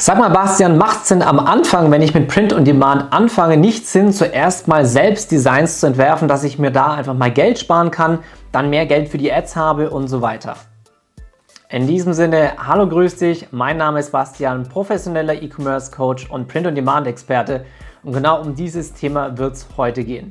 Sag mal, Bastian, macht es denn am Anfang, wenn ich mit Print on Demand anfange, nicht Sinn, zuerst mal selbst Designs zu entwerfen, dass ich mir da einfach mal Geld sparen kann, dann mehr Geld für die Ads habe und so weiter? In diesem Sinne, hallo, grüß dich. Mein Name ist Bastian, professioneller E-Commerce Coach und Print on Demand Experte. Und genau um dieses Thema wird es heute gehen.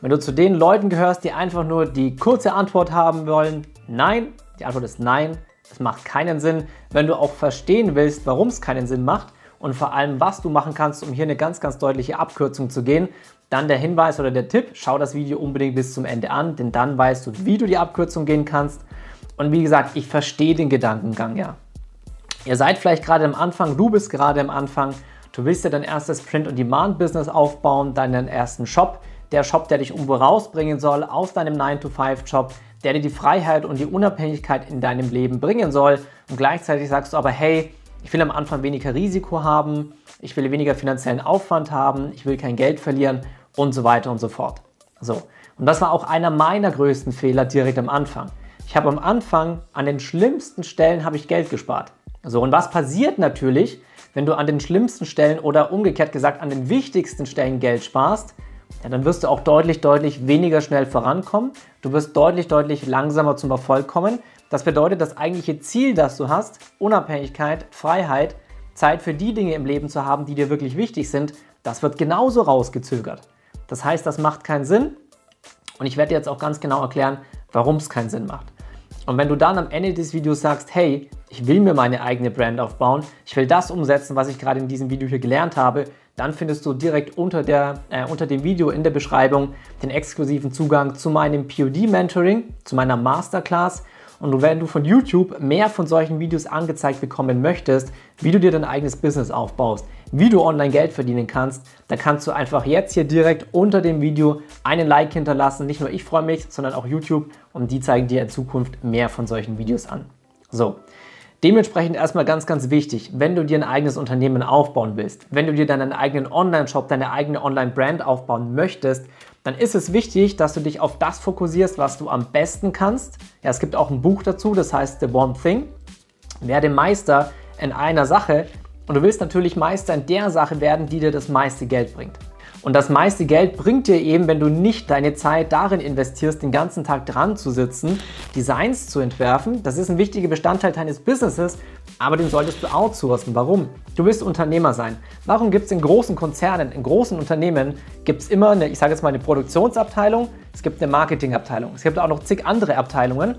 Wenn du zu den Leuten gehörst, die einfach nur die kurze Antwort haben wollen, nein, die Antwort ist nein, es macht keinen Sinn, wenn du auch verstehen willst, warum es keinen Sinn macht und vor allem, was du machen kannst, um hier eine ganz, ganz deutliche Abkürzung zu gehen. Dann der Hinweis oder der Tipp, schau das Video unbedingt bis zum Ende an, denn dann weißt du, wie du die Abkürzung gehen kannst. Und wie gesagt, ich verstehe den Gedankengang, ja. Ihr seid vielleicht gerade am Anfang, du bist gerade am Anfang, du willst ja dein erstes Print-on-Demand-Business aufbauen, deinen ersten Shop, der Shop, der dich irgendwo rausbringen soll aus deinem 9-to-5-Job, der dir die Freiheit und die Unabhängigkeit in deinem Leben bringen soll. Und gleichzeitig sagst du aber, hey, ich will am Anfang weniger Risiko haben, ich will weniger finanziellen Aufwand haben, ich will kein Geld verlieren und so weiter und so fort. So. Und das war auch einer meiner größten Fehler direkt am Anfang. Ich habe am Anfang an den schlimmsten Stellen habe ich Geld gespart. So, und was passiert natürlich, wenn du an den schlimmsten Stellen oder umgekehrt gesagt an den wichtigsten Stellen Geld sparst? Ja, dann wirst du auch deutlich, deutlich weniger schnell vorankommen. Du wirst deutlich, deutlich langsamer zum Erfolg kommen. Das bedeutet, das eigentliche Ziel, das du hast, Unabhängigkeit, Freiheit, Zeit für die Dinge im Leben zu haben, die dir wirklich wichtig sind, das wird genauso rausgezögert. Das heißt, das macht keinen Sinn. Und ich werde dir jetzt auch ganz genau erklären, warum es keinen Sinn macht. Und wenn du dann am Ende des Videos sagst, hey, ich will mir meine eigene Brand aufbauen, ich will das umsetzen, was ich gerade in diesem Video hier gelernt habe, dann findest du direkt unter, der, äh, unter dem Video in der Beschreibung den exklusiven Zugang zu meinem POD-Mentoring, zu meiner Masterclass. Und wenn du von YouTube mehr von solchen Videos angezeigt bekommen möchtest, wie du dir dein eigenes Business aufbaust, wie du online Geld verdienen kannst, dann kannst du einfach jetzt hier direkt unter dem Video einen Like hinterlassen. Nicht nur ich freue mich, sondern auch YouTube und die zeigen dir in Zukunft mehr von solchen Videos an. So, Dementsprechend erstmal ganz, ganz wichtig, wenn du dir ein eigenes Unternehmen aufbauen willst, wenn du dir deinen eigenen Online-Shop, deine eigene Online-Brand aufbauen möchtest, dann ist es wichtig, dass du dich auf das fokussierst, was du am besten kannst. Ja, es gibt auch ein Buch dazu, das heißt The One Thing. Werde Meister in einer Sache und du willst natürlich Meister in der Sache werden, die dir das meiste Geld bringt. Und das meiste Geld bringt dir eben, wenn du nicht deine Zeit darin investierst, den ganzen Tag dran zu sitzen, Designs zu entwerfen. Das ist ein wichtiger Bestandteil deines Businesses, aber den solltest du outsourcen. Warum? Du willst Unternehmer sein. Warum gibt es in großen Konzernen, in großen Unternehmen, gibt es immer eine, ich sage jetzt mal eine Produktionsabteilung, es gibt eine Marketingabteilung, es gibt auch noch zig andere Abteilungen,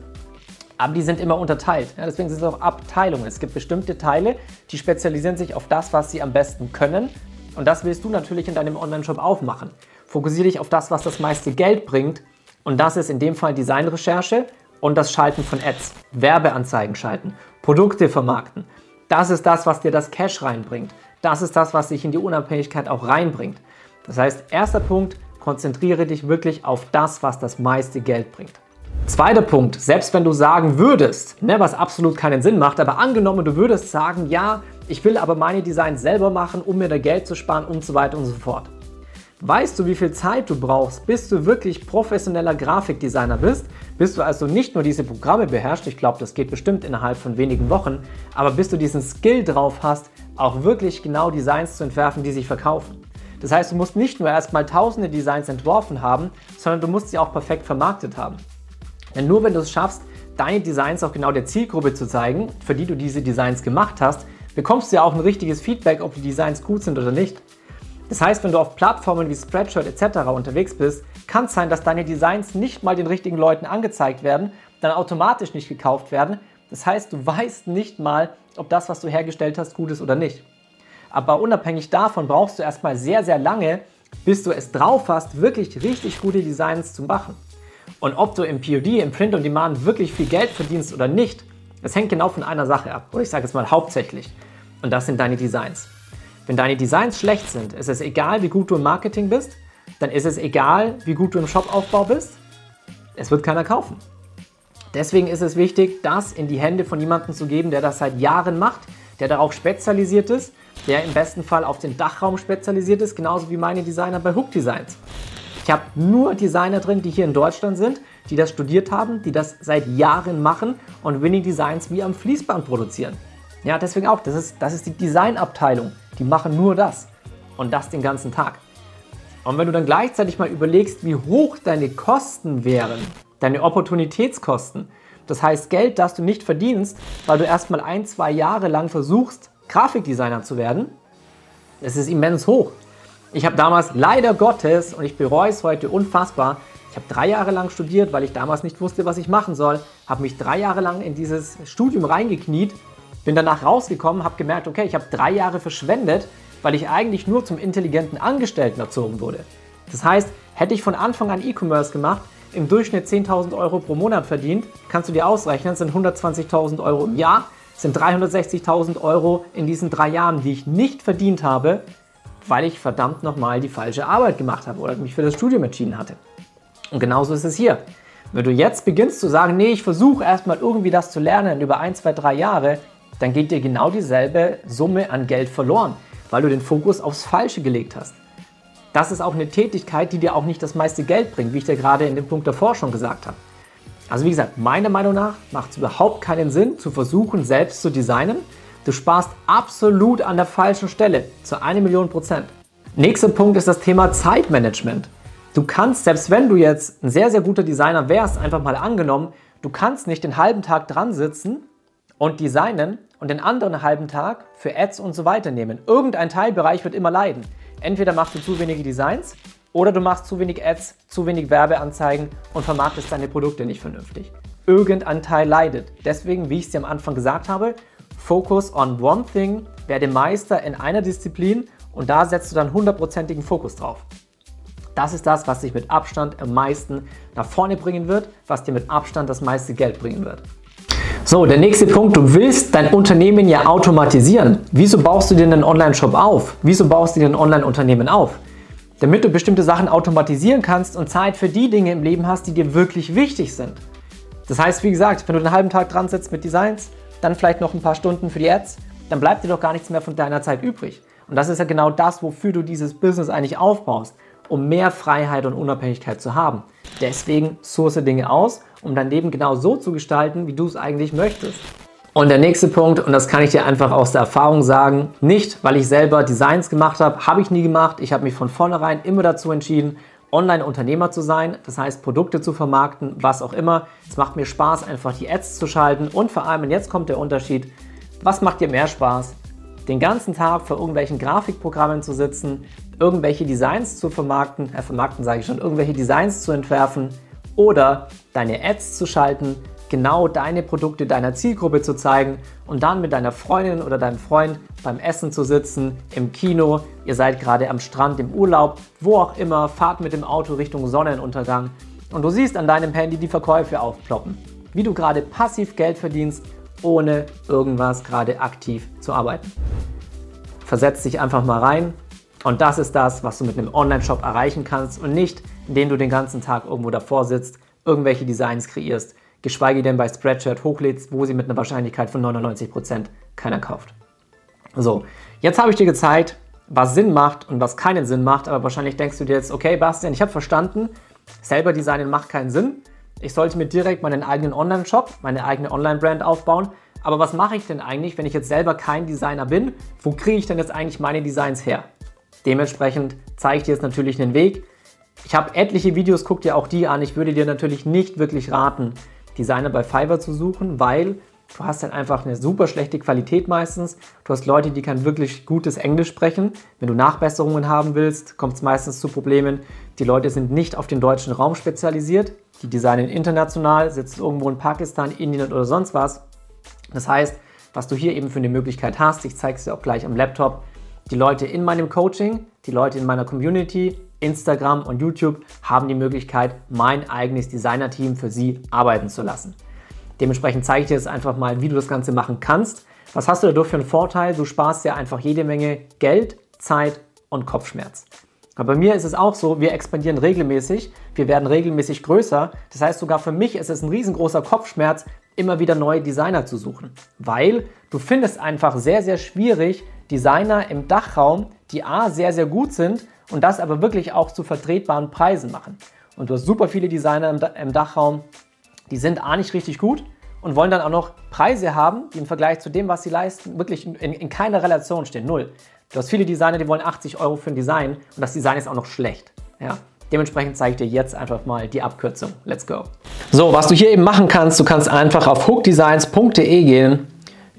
aber die sind immer unterteilt. Ja, deswegen sind es auch Abteilungen. Es gibt bestimmte Teile, die spezialisieren sich auf das, was sie am besten können und das willst du natürlich in deinem Online-Shop aufmachen. Fokussiere dich auf das, was das meiste Geld bringt. Und das ist in dem Fall Designrecherche und das Schalten von Ads. Werbeanzeigen schalten, Produkte vermarkten. Das ist das, was dir das Cash reinbringt. Das ist das, was dich in die Unabhängigkeit auch reinbringt. Das heißt, erster Punkt, konzentriere dich wirklich auf das, was das meiste Geld bringt. Zweiter Punkt, selbst wenn du sagen würdest, ne, was absolut keinen Sinn macht, aber angenommen, du würdest sagen, ja, ich will aber meine Designs selber machen, um mir da Geld zu sparen und so weiter und so fort. Weißt du, wie viel Zeit du brauchst, bis du wirklich professioneller Grafikdesigner bist? Bis du also nicht nur diese Programme beherrschst, ich glaube, das geht bestimmt innerhalb von wenigen Wochen, aber bis du diesen Skill drauf hast, auch wirklich genau Designs zu entwerfen, die sich verkaufen. Das heißt, du musst nicht nur erstmal tausende Designs entworfen haben, sondern du musst sie auch perfekt vermarktet haben. Denn nur wenn du es schaffst, deine Designs auch genau der Zielgruppe zu zeigen, für die du diese Designs gemacht hast, bekommst du ja auch ein richtiges Feedback, ob die Designs gut sind oder nicht. Das heißt, wenn du auf Plattformen wie Spreadshirt etc. unterwegs bist, kann es sein, dass deine Designs nicht mal den richtigen Leuten angezeigt werden, dann automatisch nicht gekauft werden. Das heißt, du weißt nicht mal, ob das, was du hergestellt hast, gut ist oder nicht. Aber unabhängig davon brauchst du erstmal sehr, sehr lange, bis du es drauf hast, wirklich richtig gute Designs zu machen. Und ob du im POD, im Print on Demand wirklich viel Geld verdienst oder nicht, das hängt genau von einer Sache ab. Oder ich sage jetzt mal hauptsächlich. Und das sind deine Designs. Wenn deine Designs schlecht sind, ist es egal, wie gut du im Marketing bist, dann ist es egal, wie gut du im Shopaufbau bist. Es wird keiner kaufen. Deswegen ist es wichtig, das in die Hände von jemandem zu geben, der das seit Jahren macht, der darauf spezialisiert ist, der im besten Fall auf den Dachraum spezialisiert ist, genauso wie meine Designer bei Hook Designs. Ich habe nur Designer drin, die hier in Deutschland sind, die das studiert haben, die das seit Jahren machen und Winning Designs wie am Fließband produzieren. Ja, deswegen auch, das ist, das ist die Designabteilung. Die machen nur das. Und das den ganzen Tag. Und wenn du dann gleichzeitig mal überlegst, wie hoch deine Kosten wären, deine Opportunitätskosten, das heißt Geld, das du nicht verdienst, weil du erstmal ein, zwei Jahre lang versuchst, Grafikdesigner zu werden, das ist immens hoch. Ich habe damals leider Gottes, und ich bereue es heute unfassbar, ich habe drei Jahre lang studiert, weil ich damals nicht wusste, was ich machen soll, habe mich drei Jahre lang in dieses Studium reingekniet, bin danach rausgekommen, habe gemerkt, okay, ich habe drei Jahre verschwendet, weil ich eigentlich nur zum intelligenten Angestellten erzogen wurde. Das heißt, hätte ich von Anfang an E-Commerce gemacht, im Durchschnitt 10.000 Euro pro Monat verdient, kannst du dir ausrechnen, sind 120.000 Euro im Jahr, sind 360.000 Euro in diesen drei Jahren, die ich nicht verdient habe, weil ich verdammt nochmal die falsche Arbeit gemacht habe oder mich für das Studium entschieden hatte. Und genauso ist es hier. Wenn du jetzt beginnst zu sagen, nee, ich versuche erstmal irgendwie das zu lernen über ein, zwei, drei Jahre, dann geht dir genau dieselbe Summe an Geld verloren, weil du den Fokus aufs Falsche gelegt hast. Das ist auch eine Tätigkeit, die dir auch nicht das meiste Geld bringt, wie ich dir gerade in dem Punkt davor schon gesagt habe. Also wie gesagt, meiner Meinung nach macht es überhaupt keinen Sinn, zu versuchen, selbst zu designen. Du sparst absolut an der falschen Stelle, zu einer Million Prozent. Nächster Punkt ist das Thema Zeitmanagement. Du kannst, selbst wenn du jetzt ein sehr, sehr guter Designer wärst, einfach mal angenommen, du kannst nicht den halben Tag dran sitzen und designen und den anderen halben Tag für Ads und so weiter nehmen. Irgendein Teilbereich wird immer leiden. Entweder machst du zu wenige Designs oder du machst zu wenig Ads, zu wenig Werbeanzeigen und vermarktest deine Produkte nicht vernünftig. Irgendein Teil leidet. Deswegen, wie ich es dir am Anfang gesagt habe, Focus on one thing, werde Meister in einer Disziplin und da setzt du dann hundertprozentigen Fokus drauf. Das ist das, was dich mit Abstand am meisten nach vorne bringen wird, was dir mit Abstand das meiste Geld bringen wird. So, der nächste Punkt, du willst dein Unternehmen ja automatisieren. Wieso baust du dir einen Online-Shop auf? Wieso baust du dir ein Online-Unternehmen auf? Damit du bestimmte Sachen automatisieren kannst und Zeit für die Dinge im Leben hast, die dir wirklich wichtig sind. Das heißt, wie gesagt, wenn du einen halben Tag dran sitzt mit Designs, dann vielleicht noch ein paar Stunden für die Ads, dann bleibt dir doch gar nichts mehr von deiner Zeit übrig. Und das ist ja genau das, wofür du dieses Business eigentlich aufbaust, um mehr Freiheit und Unabhängigkeit zu haben. Deswegen source Dinge aus, um dein Leben genau so zu gestalten, wie du es eigentlich möchtest. Und der nächste Punkt, und das kann ich dir einfach aus der Erfahrung sagen, nicht weil ich selber Designs gemacht habe, habe ich nie gemacht. Ich habe mich von vornherein immer dazu entschieden, Online-Unternehmer zu sein, das heißt Produkte zu vermarkten, was auch immer. Es macht mir Spaß, einfach die Ads zu schalten und vor allem, und jetzt kommt der Unterschied, was macht dir mehr Spaß? Den ganzen Tag vor irgendwelchen Grafikprogrammen zu sitzen, irgendwelche Designs zu vermarkten, äh, vermarkten sage ich schon, irgendwelche Designs zu entwerfen oder deine Ads zu schalten, genau deine Produkte deiner Zielgruppe zu zeigen und dann mit deiner Freundin oder deinem Freund beim Essen zu sitzen, im Kino, ihr seid gerade am Strand, im Urlaub, wo auch immer, fahrt mit dem Auto Richtung Sonnenuntergang und du siehst an deinem Handy die Verkäufe aufploppen, wie du gerade passiv Geld verdienst, ohne irgendwas gerade aktiv zu arbeiten. Versetz dich einfach mal rein und das ist das, was du mit einem Online-Shop erreichen kannst und nicht, indem du den ganzen Tag irgendwo davor sitzt, irgendwelche Designs kreierst, geschweige denn bei Spreadshirt hochlädst, wo sie mit einer Wahrscheinlichkeit von 99% keiner kauft. So, jetzt habe ich dir gezeigt, was Sinn macht und was keinen Sinn macht, aber wahrscheinlich denkst du dir jetzt, okay, Bastian, ich habe verstanden, selber designen macht keinen Sinn. Ich sollte mir direkt meinen eigenen Online-Shop, meine eigene Online-Brand aufbauen. Aber was mache ich denn eigentlich, wenn ich jetzt selber kein Designer bin? Wo kriege ich denn jetzt eigentlich meine Designs her? Dementsprechend zeige ich dir jetzt natürlich einen Weg. Ich habe etliche Videos, guck dir auch die an. Ich würde dir natürlich nicht wirklich raten, Designer bei Fiverr zu suchen, weil du hast dann einfach eine super schlechte Qualität meistens. Du hast Leute, die kein wirklich gutes Englisch sprechen. Wenn du Nachbesserungen haben willst, kommt es meistens zu Problemen. Die Leute sind nicht auf den deutschen Raum spezialisiert. Die designen international, sitzen irgendwo in Pakistan, Indien oder sonst was. Das heißt, was du hier eben für eine Möglichkeit hast, ich zeige es dir auch gleich am Laptop, die Leute in meinem Coaching, die Leute in meiner Community, Instagram und YouTube haben die Möglichkeit, mein eigenes Designer-Team für sie arbeiten zu lassen. Dementsprechend zeige ich dir jetzt einfach mal, wie du das Ganze machen kannst. Was hast du dadurch für einen Vorteil? Du sparst dir einfach jede Menge Geld, Zeit und Kopfschmerz. Aber bei mir ist es auch so, wir expandieren regelmäßig, wir werden regelmäßig größer. Das heißt, sogar für mich ist es ein riesengroßer Kopfschmerz, immer wieder neue Designer zu suchen. Weil du findest einfach sehr, sehr schwierig, Designer im Dachraum, die A sehr, sehr gut sind und das aber wirklich auch zu vertretbaren Preisen machen. Und du hast super viele Designer im, Dachraum, die sind A nicht richtig gut und wollen dann auch noch Preise haben, die im Vergleich zu dem, was sie leisten, wirklich in, in keiner Relation stehen. Null. Du hast viele Designer, die wollen 80 Euro für ein Design und das Design ist auch noch schlecht. Ja? Dementsprechend zeige ich dir jetzt einfach mal die Abkürzung. Let's go. So, was du hier eben machen kannst, du kannst einfach auf hookdesigns.de gehen,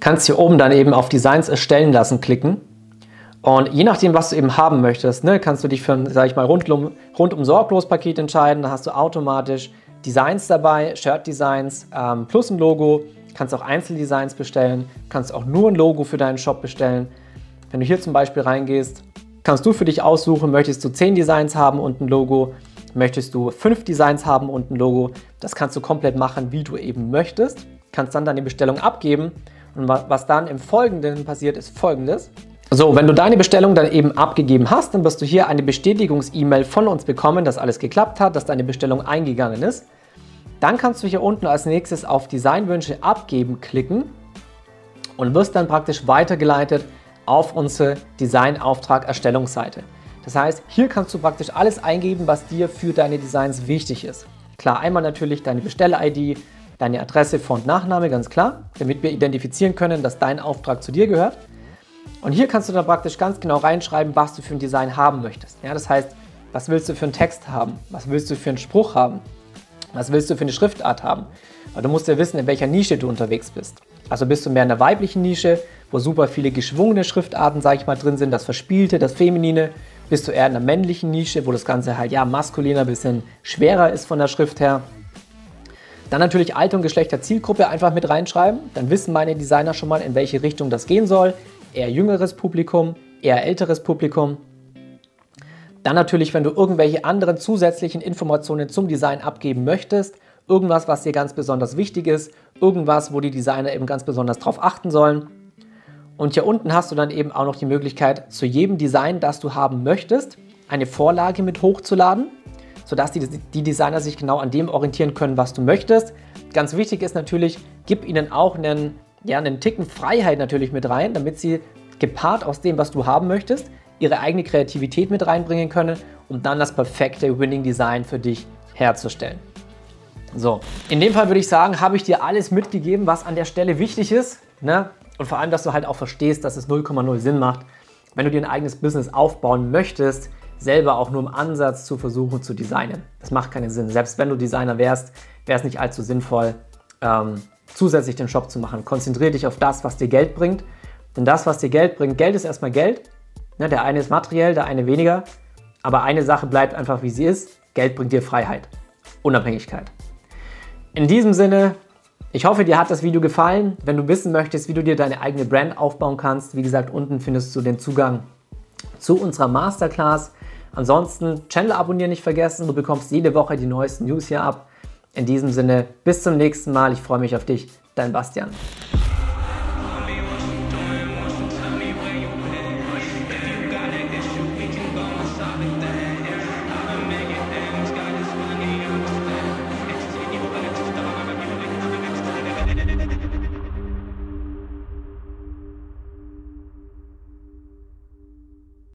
kannst hier oben dann eben auf Designs erstellen lassen klicken. Und je nachdem, was du eben haben möchtest, ne, kannst du dich für ein, sag ich mal, rundum, rundum sorglos Paket entscheiden. Da hast du automatisch Designs dabei, Shirt-Designs ähm, plus ein Logo. Kannst auch Einzeldesigns bestellen, kannst auch nur ein Logo für deinen Shop bestellen. Wenn du hier zum Beispiel reingehst, kannst du für dich aussuchen, möchtest du 10 Designs haben und ein Logo, möchtest du 5 Designs haben und ein Logo. Das kannst du komplett machen, wie du eben möchtest. Kannst dann deine Bestellung abgeben und was dann im Folgenden passiert, ist folgendes. So, wenn du deine Bestellung dann eben abgegeben hast, dann wirst du hier eine Bestätigungs-E-Mail von uns bekommen, dass alles geklappt hat, dass deine Bestellung eingegangen ist. Dann kannst du hier unten als nächstes auf Designwünsche abgeben klicken und wirst dann praktisch weitergeleitet auf unsere Designauftrag-Erstellungsseite. Das heißt, hier kannst du praktisch alles eingeben, was dir für deine Designs wichtig ist. Klar, einmal natürlich deine Bestell-ID, deine Adresse, und Nachname, ganz klar, damit wir identifizieren können, dass dein Auftrag zu dir gehört. Und hier kannst du dann praktisch ganz genau reinschreiben, was du für ein Design haben möchtest. Ja, das heißt, was willst du für einen Text haben? Was willst du für einen Spruch haben? Was willst du für eine Schriftart haben? Weil du musst ja wissen, in welcher Nische du unterwegs bist. Also bist du mehr in der weiblichen Nische, wo super viele geschwungene Schriftarten, sage ich mal, drin sind, das Verspielte, das Feminine. Bist du eher in der männlichen Nische, wo das Ganze halt ja maskuliner, bisschen schwerer ist von der Schrift her. Dann natürlich Alter und Geschlecht der Zielgruppe einfach mit reinschreiben. Dann wissen meine Designer schon mal, in welche Richtung das gehen soll eher jüngeres Publikum, eher älteres Publikum. Dann natürlich, wenn du irgendwelche anderen zusätzlichen Informationen zum Design abgeben möchtest, irgendwas, was dir ganz besonders wichtig ist, irgendwas, wo die Designer eben ganz besonders drauf achten sollen. Und hier unten hast du dann eben auch noch die Möglichkeit, zu jedem Design, das du haben möchtest, eine Vorlage mit hochzuladen, sodass die, die Designer sich genau an dem orientieren können, was du möchtest. Ganz wichtig ist natürlich, gib ihnen auch einen ja, einen Ticken Freiheit natürlich mit rein, damit sie gepaart aus dem, was du haben möchtest, ihre eigene Kreativität mit reinbringen können, um dann das perfekte Winning Design für dich herzustellen. So, in dem Fall würde ich sagen, habe ich dir alles mitgegeben, was an der Stelle wichtig ist. Ne? Und vor allem, dass du halt auch verstehst, dass es 0,0 Sinn macht, wenn du dir ein eigenes Business aufbauen möchtest, selber auch nur im Ansatz zu versuchen zu designen. Das macht keinen Sinn. Selbst wenn du Designer wärst, wäre es nicht allzu sinnvoll, ähm, zusätzlich den Shop zu machen. Konzentriere dich auf das, was dir Geld bringt. Denn das, was dir Geld bringt, Geld ist erstmal Geld. Ne, der eine ist materiell, der eine weniger. Aber eine Sache bleibt einfach, wie sie ist. Geld bringt dir Freiheit, Unabhängigkeit. In diesem Sinne, ich hoffe, dir hat das Video gefallen. Wenn du wissen möchtest, wie du dir deine eigene Brand aufbauen kannst, wie gesagt, unten findest du den Zugang zu unserer Masterclass. Ansonsten Channel abonnieren nicht vergessen. Du bekommst jede Woche die neuesten News hier ab. In diesem Sinne, bis zum nächsten Mal. Ich freue mich auf dich, dein Bastian.